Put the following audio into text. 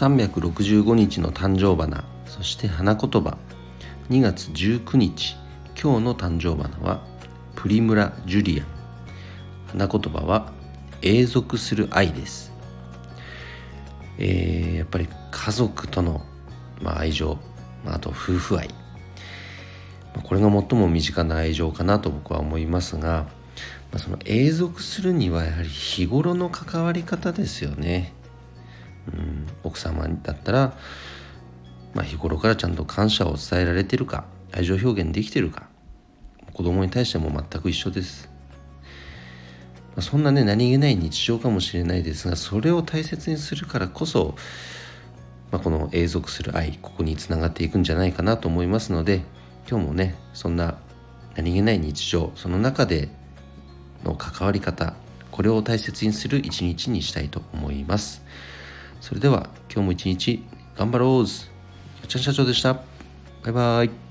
365日の誕生花そして花言葉。2月19日今日の誕生花はプリムラ・ジュリアン。花言葉は永続する愛です。えー、やっぱり家族との、まあ、愛情、まあ、あと夫婦愛。これが最も身近な愛情かなと僕は思いますが、まあ、その永続するにはやはり日頃の関わり方ですよね。うん、奥様だったら、まあ、日頃からちゃんと感謝を伝えられてるか愛情表現できてるか子供に対しても全く一緒です。まあ、そんなね何気ない日常かもしれないですがそれを大切にするからこそ、まあ、この永続する愛ここにつながっていくんじゃないかなと思いますので今日もねそんな何気ない日常その中での関わり方これを大切にする一日にしたいと思いますそれでは今日も一日頑張ろうよっちゃん社長でした。バイバイ。